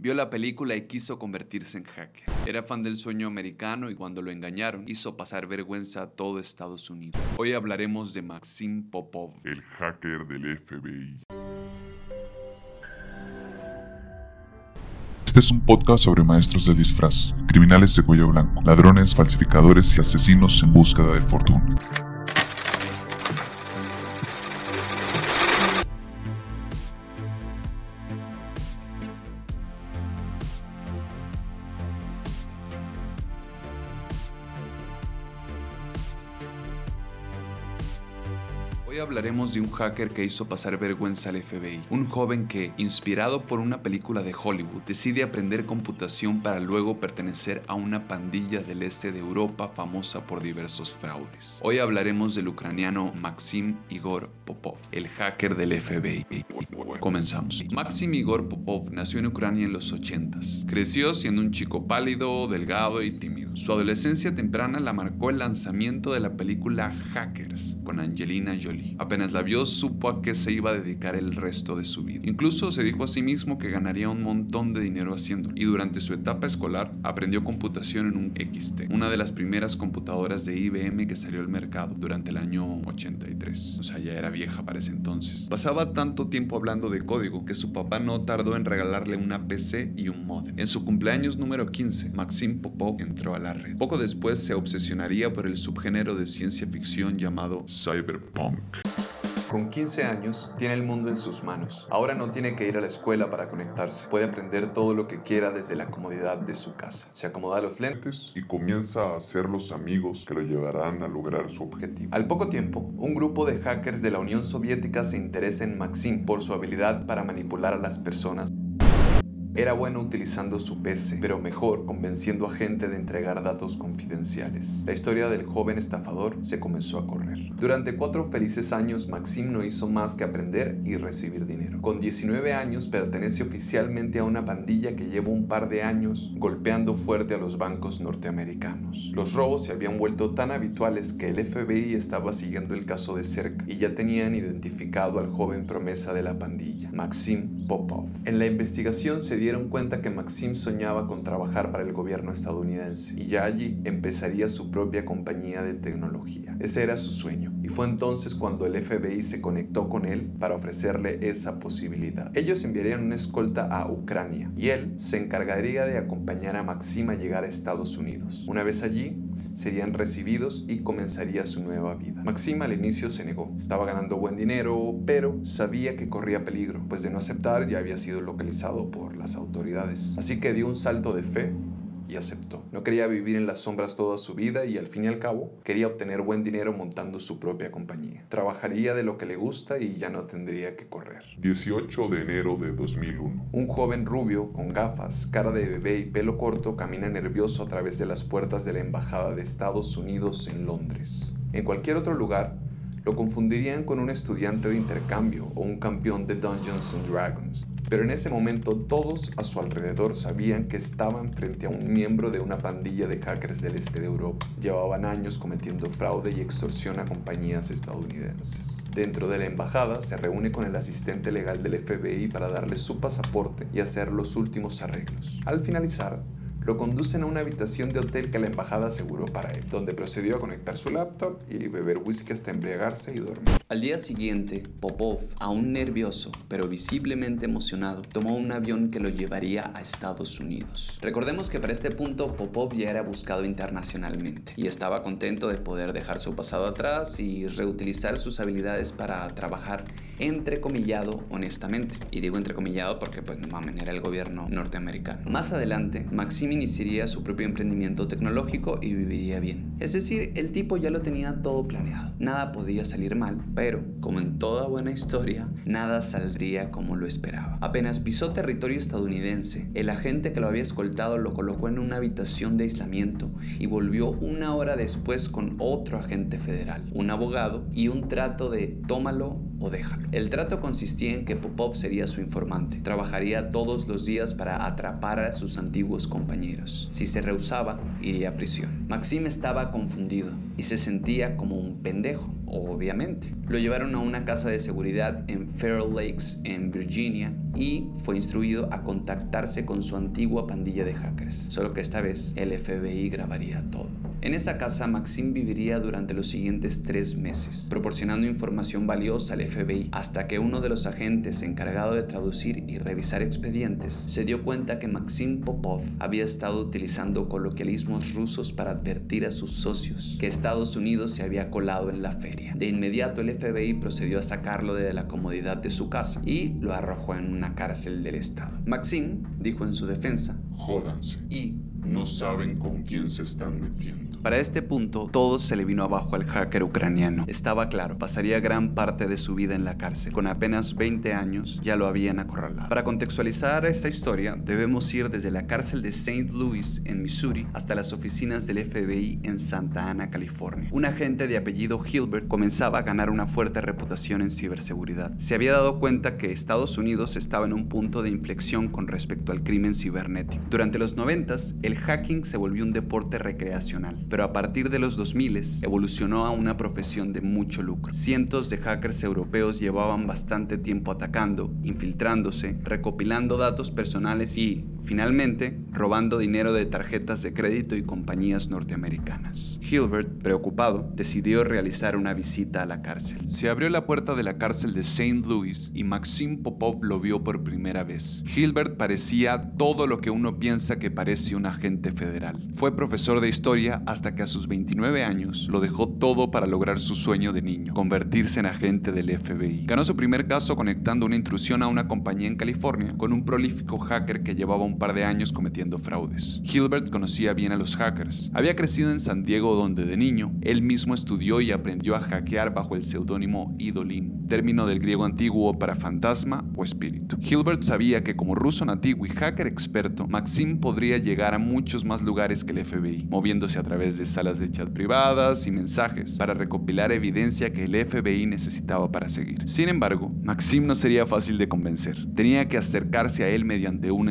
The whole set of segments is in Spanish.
Vio la película y quiso convertirse en hacker. Era fan del sueño americano y cuando lo engañaron hizo pasar vergüenza a todo Estados Unidos. Hoy hablaremos de Maxim Popov, el hacker del FBI. Este es un podcast sobre maestros del disfraz, criminales de cuello blanco, ladrones, falsificadores y asesinos en búsqueda de fortuna. Hoy hablaremos de un hacker que hizo pasar vergüenza al FBI, un joven que, inspirado por una película de Hollywood, decide aprender computación para luego pertenecer a una pandilla del este de Europa famosa por diversos fraudes. Hoy hablaremos del ucraniano Maxim Igor Popov, el hacker del FBI. Comenzamos. Maxim Igor Popov nació en Ucrania en los 80s. Creció siendo un chico pálido, delgado y tímido. Su adolescencia temprana la marcó el lanzamiento de la película Hackers con Angelina Jolie. Apenas la vio, supo a qué se iba a dedicar el resto de su vida. Incluso se dijo a sí mismo que ganaría un montón de dinero haciendo. Y durante su etapa escolar aprendió computación en un XT, una de las primeras computadoras de IBM que salió al mercado durante el año 83. O sea, ya era vieja para ese entonces. Pasaba tanto tiempo hablando de código que su papá no tardó en regalarle una PC y un modem. En su cumpleaños número 15, Maxim Popov entró a la Poco después se obsesionaría por el subgénero de ciencia ficción llamado Cyberpunk. Con 15 años, tiene el mundo en sus manos. Ahora no tiene que ir a la escuela para conectarse. Puede aprender todo lo que quiera desde la comodidad de su casa. Se acomoda los lentes y comienza a hacer los amigos que lo llevarán a lograr su objetivo. Al poco tiempo, un grupo de hackers de la Unión Soviética se interesa en Maxim por su habilidad para manipular a las personas era bueno utilizando su PC, pero mejor convenciendo a gente de entregar datos confidenciales. La historia del joven estafador se comenzó a correr. Durante cuatro felices años, Maxim no hizo más que aprender y recibir dinero. Con 19 años pertenece oficialmente a una pandilla que lleva un par de años golpeando fuerte a los bancos norteamericanos. Los robos se habían vuelto tan habituales que el FBI estaba siguiendo el caso de cerca y ya tenían identificado al joven promesa de la pandilla, Maxim Popov. En la investigación se dieron cuenta que Maxim soñaba con trabajar para el gobierno estadounidense y ya allí empezaría su propia compañía de tecnología. Ese era su sueño y fue entonces cuando el FBI se conectó con él para ofrecerle esa posibilidad. Ellos enviarían una escolta a Ucrania y él se encargaría de acompañar a Maxim a llegar a Estados Unidos. Una vez allí, serían recibidos y comenzaría su nueva vida. Maxim al inicio se negó, estaba ganando buen dinero, pero sabía que corría peligro, pues de no aceptar ya había sido localizado por las autoridades. Así que dio un salto de fe y aceptó. No quería vivir en las sombras toda su vida y al fin y al cabo quería obtener buen dinero montando su propia compañía. Trabajaría de lo que le gusta y ya no tendría que correr. 18 de enero de 2001. Un joven rubio con gafas, cara de bebé y pelo corto camina nervioso a través de las puertas de la Embajada de Estados Unidos en Londres. En cualquier otro lugar, lo confundirían con un estudiante de intercambio o un campeón de Dungeons and Dragons. Pero en ese momento todos a su alrededor sabían que estaban frente a un miembro de una pandilla de hackers del este de Europa. Llevaban años cometiendo fraude y extorsión a compañías estadounidenses. Dentro de la embajada se reúne con el asistente legal del FBI para darle su pasaporte y hacer los últimos arreglos. Al finalizar, lo conducen a una habitación de hotel que la embajada aseguró para él, donde procedió a conectar su laptop y beber whisky hasta embriagarse y dormir. Al día siguiente, Popov, aún nervioso, pero visiblemente emocionado, tomó un avión que lo llevaría a Estados Unidos. Recordemos que para este punto Popov ya era buscado internacionalmente y estaba contento de poder dejar su pasado atrás y reutilizar sus habilidades para trabajar entrecomillado honestamente. Y digo entrecomillado porque pues no mames, era el gobierno norteamericano. Más adelante, Maxim iniciaría su propio emprendimiento tecnológico y viviría bien. Es decir, el tipo ya lo tenía todo planeado. Nada podía salir mal, pero, como en toda buena historia, nada saldría como lo esperaba. Apenas pisó territorio estadounidense, el agente que lo había escoltado lo colocó en una habitación de aislamiento y volvió una hora después con otro agente federal, un abogado y un trato de tómalo o déjalo. El trato consistía en que Popov sería su informante. Trabajaría todos los días para atrapar a sus antiguos compañeros. Si se rehusaba, iría a prisión. Maxim estaba confundido y se sentía como un pendejo, obviamente. Lo llevaron a una casa de seguridad en Fair Lakes, en Virginia, y fue instruido a contactarse con su antigua pandilla de hackers. Solo que esta vez el FBI grabaría todo. En esa casa, Maxim viviría durante los siguientes tres meses, proporcionando información valiosa al FBI, hasta que uno de los agentes encargado de traducir y revisar expedientes se dio cuenta que Maxim Popov había estado utilizando coloquialismos rusos para advertir a sus socios que Estados Unidos se había colado en la feria. De inmediato el FBI procedió a sacarlo de la comodidad de su casa y lo arrojó en una cárcel del Estado. Maxim dijo en su defensa, Jódanse. y No saben con quién se están metiendo. Para este punto, todo se le vino abajo al hacker ucraniano. Estaba claro, pasaría gran parte de su vida en la cárcel. Con apenas 20 años ya lo habían acorralado. Para contextualizar esta historia, debemos ir desde la cárcel de St. Louis en Missouri hasta las oficinas del FBI en Santa Ana, California. Un agente de apellido Hilbert comenzaba a ganar una fuerte reputación en ciberseguridad. Se había dado cuenta que Estados Unidos estaba en un punto de inflexión con respecto al crimen cibernético. Durante los 90 el hacking se volvió un deporte recreacional pero a partir de los 2000 evolucionó a una profesión de mucho lucro. Cientos de hackers europeos llevaban bastante tiempo atacando, infiltrándose, recopilando datos personales y, finalmente, robando dinero de tarjetas de crédito y compañías norteamericanas. Hilbert, preocupado, decidió realizar una visita a la cárcel. Se abrió la puerta de la cárcel de St. Louis y Maxim Popov lo vio por primera vez. Hilbert parecía todo lo que uno piensa que parece un agente federal. Fue profesor de historia hasta que a sus 29 años lo dejó todo para lograr su sueño de niño, convertirse en agente del FBI. Ganó su primer caso conectando una intrusión a una compañía en California con un prolífico hacker que llevaba un par de años cometiendo fraudes. Hilbert conocía bien a los hackers. Había crecido en San Diego donde de niño él mismo estudió y aprendió a hackear bajo el seudónimo Idolin, término del griego antiguo para fantasma o espíritu. Hilbert sabía que como ruso nativo y hacker experto, Maxim podría llegar a muchos más lugares que el FBI, moviéndose a través de salas de chat privadas y mensajes para recopilar evidencia que el FBI necesitaba para seguir. Sin embargo, Maxim no sería fácil de convencer. Tenía que acercarse a él mediante una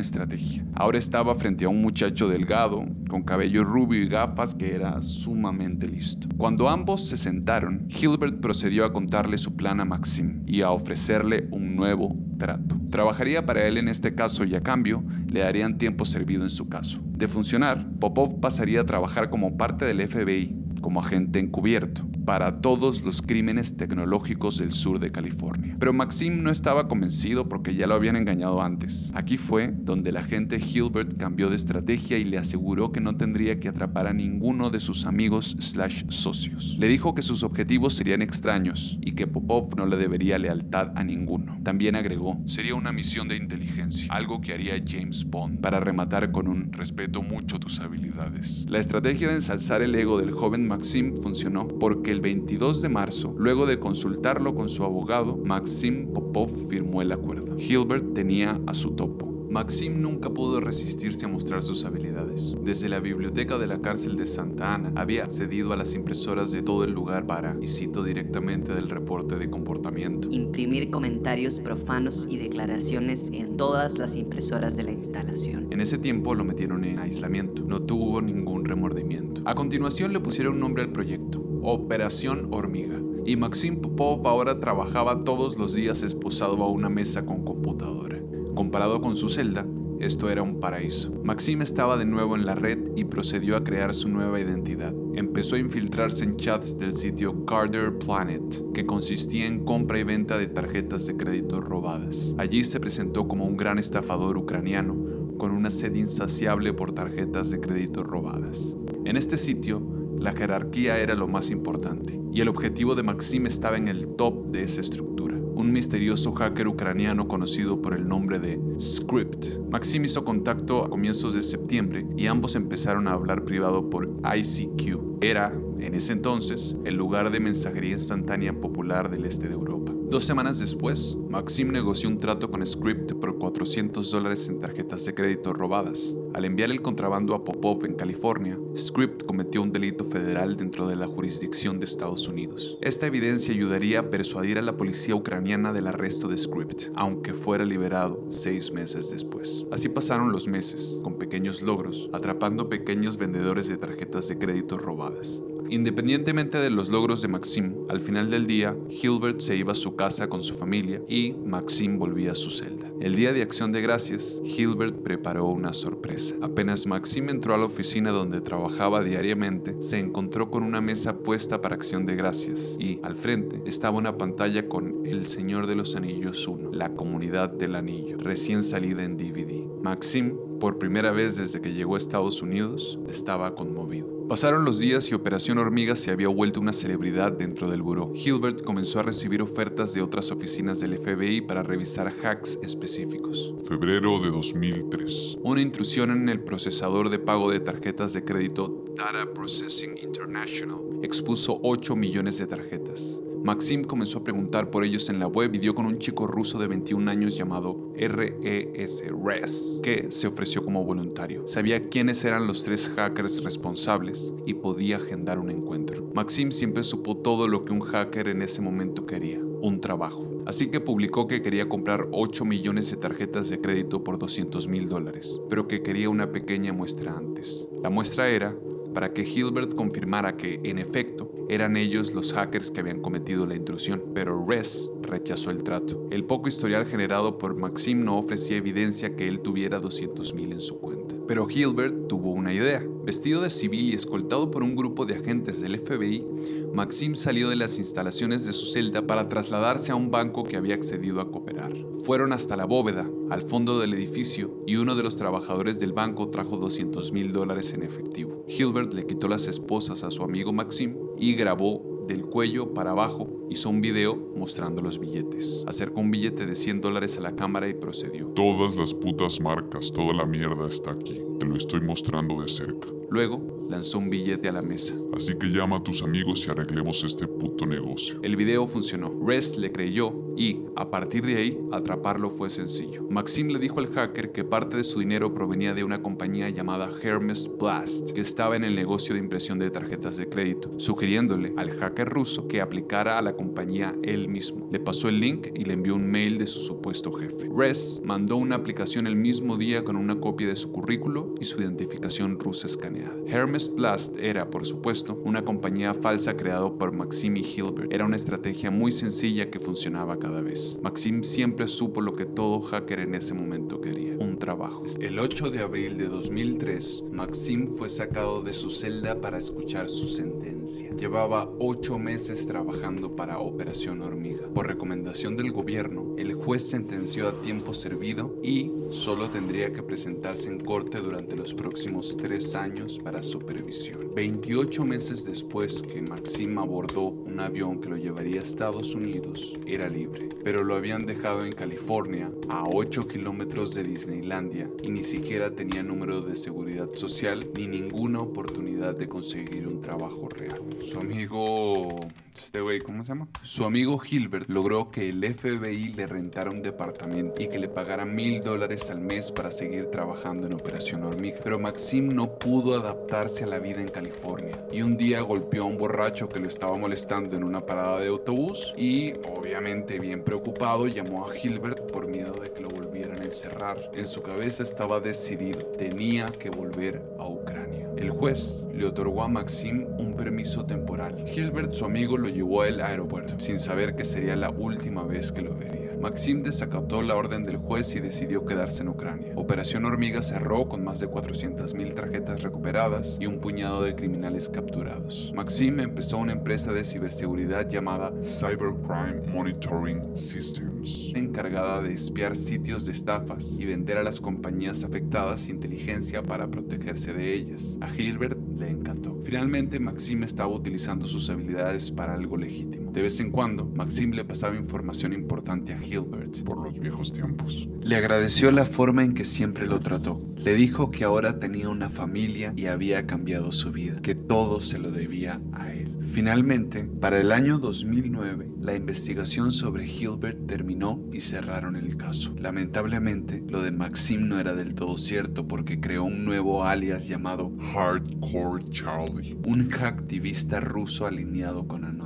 Ahora estaba frente a un muchacho delgado, con cabello rubio y gafas que era sumamente listo. Cuando ambos se sentaron, Hilbert procedió a contarle su plan a Maxim y a ofrecerle un nuevo trato. Trabajaría para él en este caso y a cambio le darían tiempo servido en su caso. De funcionar, Popov pasaría a trabajar como parte del FBI, como agente encubierto, para todos los crímenes tecnológicos del sur de California. Pero Maxim no estaba convencido porque ya lo habían engañado antes. Aquí fue donde el agente Hilbert cambió de estrategia y le aseguró que no tendría que atrapar a ninguno de sus amigos slash socios. Le dijo que sus objetivos serían extraños y que Popov no le debería lealtad a ninguno. También agregó, sería una misión de inteligencia, algo que haría James Bond, para rematar con un respeto mucho tus habilidades. La estrategia de ensalzar el ego del joven Maxim funcionó porque el 22 de marzo, luego de consultarlo con su abogado, Maxim Popov firmó el acuerdo. Hilbert tenía a su topo. Maxim nunca pudo resistirse a mostrar sus habilidades. Desde la biblioteca de la cárcel de Santa Ana había accedido a las impresoras de todo el lugar para, y cito directamente del reporte de comportamiento, imprimir comentarios profanos y declaraciones en todas las impresoras de la instalación. En ese tiempo lo metieron en aislamiento. No tuvo ningún remordimiento. A continuación le pusieron un nombre al proyecto, Operación Hormiga. Y Maxim Popov ahora trabajaba todos los días esposado a una mesa con computadora. Comparado con su celda, esto era un paraíso. Maxim estaba de nuevo en la red y procedió a crear su nueva identidad. Empezó a infiltrarse en chats del sitio Carter Planet, que consistía en compra y venta de tarjetas de crédito robadas. Allí se presentó como un gran estafador ucraniano con una sed insaciable por tarjetas de crédito robadas. En este sitio, la jerarquía era lo más importante, y el objetivo de Maxim estaba en el top de esa estructura un misterioso hacker ucraniano conocido por el nombre de Script. Maxim hizo contacto a comienzos de septiembre y ambos empezaron a hablar privado por ICQ. Era, en ese entonces, el lugar de mensajería instantánea popular del este de Europa. Dos semanas después, Maxim negoció un trato con Script por 400 dólares en tarjetas de crédito robadas. Al enviar el contrabando a Popov en California, Script cometió un delito federal dentro de la jurisdicción de Estados Unidos. Esta evidencia ayudaría a persuadir a la policía ucraniana del arresto de Script, aunque fuera liberado seis meses después. Así pasaron los meses, con pequeños logros, atrapando pequeños vendedores de tarjetas de crédito robadas. Independientemente de los logros de Maxim, al final del día, Hilbert se iba a su casa con su familia y Maxim volvía a su celda. El día de acción de gracias, Hilbert preparó una sorpresa. Apenas Maxim entró a la oficina donde trabajaba diariamente, se encontró con una mesa puesta para acción de gracias y, al frente, estaba una pantalla con El Señor de los Anillos 1, la comunidad del anillo, recién salida en DVD. Maxim, por primera vez desde que llegó a Estados Unidos, estaba conmovido. Pasaron los días y Operación Hormiga se había vuelto una celebridad dentro del buró. Hilbert comenzó a recibir ofertas de otras oficinas del FBI para revisar hacks específicos. Febrero de 2003. Una intrusión en el procesador de pago de tarjetas de crédito Data Processing International expuso 8 millones de tarjetas. Maxim comenzó a preguntar por ellos en la web y dio con un chico ruso de 21 años llamado RES Res, que se ofreció como voluntario. Sabía quiénes eran los tres hackers responsables y podía agendar un encuentro. Maxim siempre supo todo lo que un hacker en ese momento quería, un trabajo. Así que publicó que quería comprar 8 millones de tarjetas de crédito por 200 mil dólares, pero que quería una pequeña muestra antes. La muestra era para que Hilbert confirmara que, en efecto, eran ellos los hackers que habían cometido la intrusión, pero Res rechazó el trato. El poco historial generado por Maxim no ofrecía evidencia que él tuviera 200.000 en su cuenta. Pero Hilbert tuvo una idea. Vestido de civil y escoltado por un grupo de agentes del FBI, Maxim salió de las instalaciones de su celda para trasladarse a un banco que había accedido a cooperar. Fueron hasta la bóveda, al fondo del edificio, y uno de los trabajadores del banco trajo 200 mil dólares en efectivo. Hilbert le quitó las esposas a su amigo Maxim y grabó del cuello para abajo, hizo un video mostrando los billetes. Acercó un billete de 100 dólares a la cámara y procedió. Todas las putas marcas, toda la mierda está aquí. Te lo estoy mostrando de cerca. Luego lanzó un billete a la mesa. Así que llama a tus amigos y arreglemos este puto negocio. El video funcionó. Rest le creyó y, a partir de ahí, atraparlo fue sencillo. Maxim le dijo al hacker que parte de su dinero provenía de una compañía llamada Hermes Blast, que estaba en el negocio de impresión de tarjetas de crédito, sugiriéndole al hacker ruso que aplicara a la compañía él mismo. Le pasó el link y le envió un mail de su supuesto jefe. Res mandó una aplicación el mismo día con una copia de su currículo y su identificación rusa escaneada. Hermes Blast era, por supuesto, una compañía falsa creada por Maxim y Hilbert. Era una estrategia muy sencilla que funcionaba cada vez. Maxim siempre supo lo que todo hacker en ese momento quería, un trabajo. El 8 de abril de 2003, Maxim fue sacado de su celda para escuchar su sentencia. Llevaba ocho meses trabajando para Operación Hormiga. Por recomendación del gobierno, el juez sentenció a tiempo servido y solo tendría que presentarse en corte durante los próximos tres años para supervisión. 28 meses después que Maxim abordó un avión que lo llevaría a Estados Unidos, era libre, pero lo habían dejado en California, a 8 kilómetros de Disneylandia, y ni siquiera tenía número de seguridad social ni ninguna oportunidad de conseguir un trabajo real. Su amigo... Este güey, ¿cómo se llama? Su amigo Gilbert logró que el FBI le rentara un departamento y que le pagara mil dólares al mes para seguir trabajando en Operación Hormiga. Pero Maxim no pudo adaptarse a la vida en California y un día golpeó a un borracho que lo estaba molestando en una parada de autobús y, obviamente bien preocupado, llamó a Gilbert por miedo de que lo volvieran a encerrar. En su cabeza estaba decidido, tenía que volver a Ucrania. El juez le otorgó a Maxim un permiso temporal. Gilbert, su amigo, lo llevó al aeropuerto, sin saber que sería la última vez que lo vería. Maxim desacató la orden del juez y decidió quedarse en Ucrania. Operación Hormiga cerró con más de 400.000 tarjetas recuperadas y un puñado de criminales capturados. Maxim empezó una empresa de ciberseguridad llamada Cybercrime Monitoring Systems, encargada de espiar sitios de estafas y vender a las compañías afectadas inteligencia para protegerse de ellas. A Gilbert le encantó. Finalmente, Maxim estaba utilizando sus habilidades para algo legítimo. De vez en cuando, Maxim le pasaba información importante a Gilbert. por los viejos tiempos. Le agradeció la forma en que siempre lo trató. Le dijo que ahora tenía una familia y había cambiado su vida, que todo se lo debía a él. Finalmente, para el año 2009, la investigación sobre Hilbert terminó y cerraron el caso. Lamentablemente, lo de Maxim no era del todo cierto porque creó un nuevo alias llamado Hardcore Charlie. un hacktivista ruso alineado con Anonymous.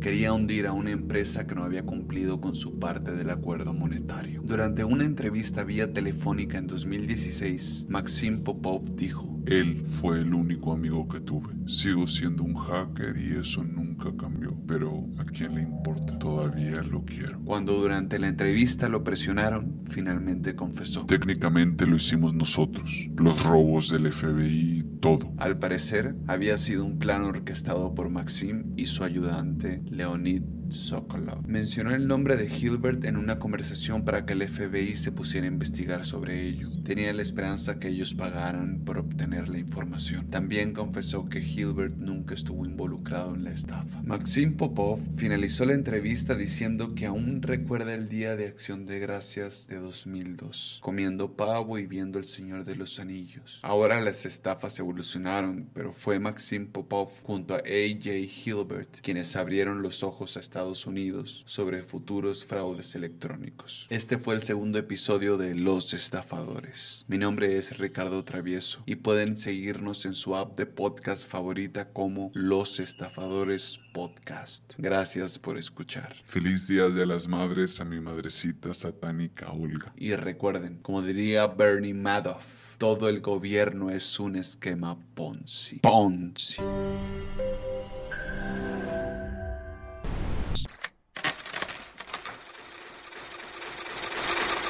Quería hundir a una empresa que no había cumplido con su parte del acuerdo monetario. Durante una entrevista vía telefónica en 2016, Maxim Popov dijo, Él fue el único amigo que tuve. Sigo siendo un hacker y eso nunca cambió. Pero ¿a quién le importa? Todavía lo quiero. Cuando durante la entrevista lo presionaron, finalmente confesó. Técnicamente lo hicimos nosotros. Los robos del FBI, todo. Al parecer, había sido un plan orquestado por Maxim y su ayudante, Leonid Sokolov. Mencionó el nombre de Hilbert en una conversación para que el FBI se pusiera a investigar sobre ello. Tenía la esperanza que ellos pagaran por obtener la información. También confesó que Hilbert nunca estuvo involucrado en la estafa. Maxim Popov finalizó la entrevista diciendo que aún recuerda el día de Acción de Gracias de 2002, comiendo pavo y viendo El Señor de los Anillos. Ahora las estafas evolucionaron, pero fue Maxim Popov junto a A.J. Hilbert quienes abrieron los ojos a Estados Unidos sobre futuros fraudes electrónicos. Este fue el segundo episodio de Los Estafadores. Mi nombre es Ricardo Travieso y pueden seguirnos en su app de podcast favorita como Los Estafadores Podcast. Gracias por escuchar. Feliz Día de las Madres a mi madrecita satánica Olga. Y recuerden, como diría Bernie Madoff, todo el gobierno es un esquema Ponzi. Ponzi.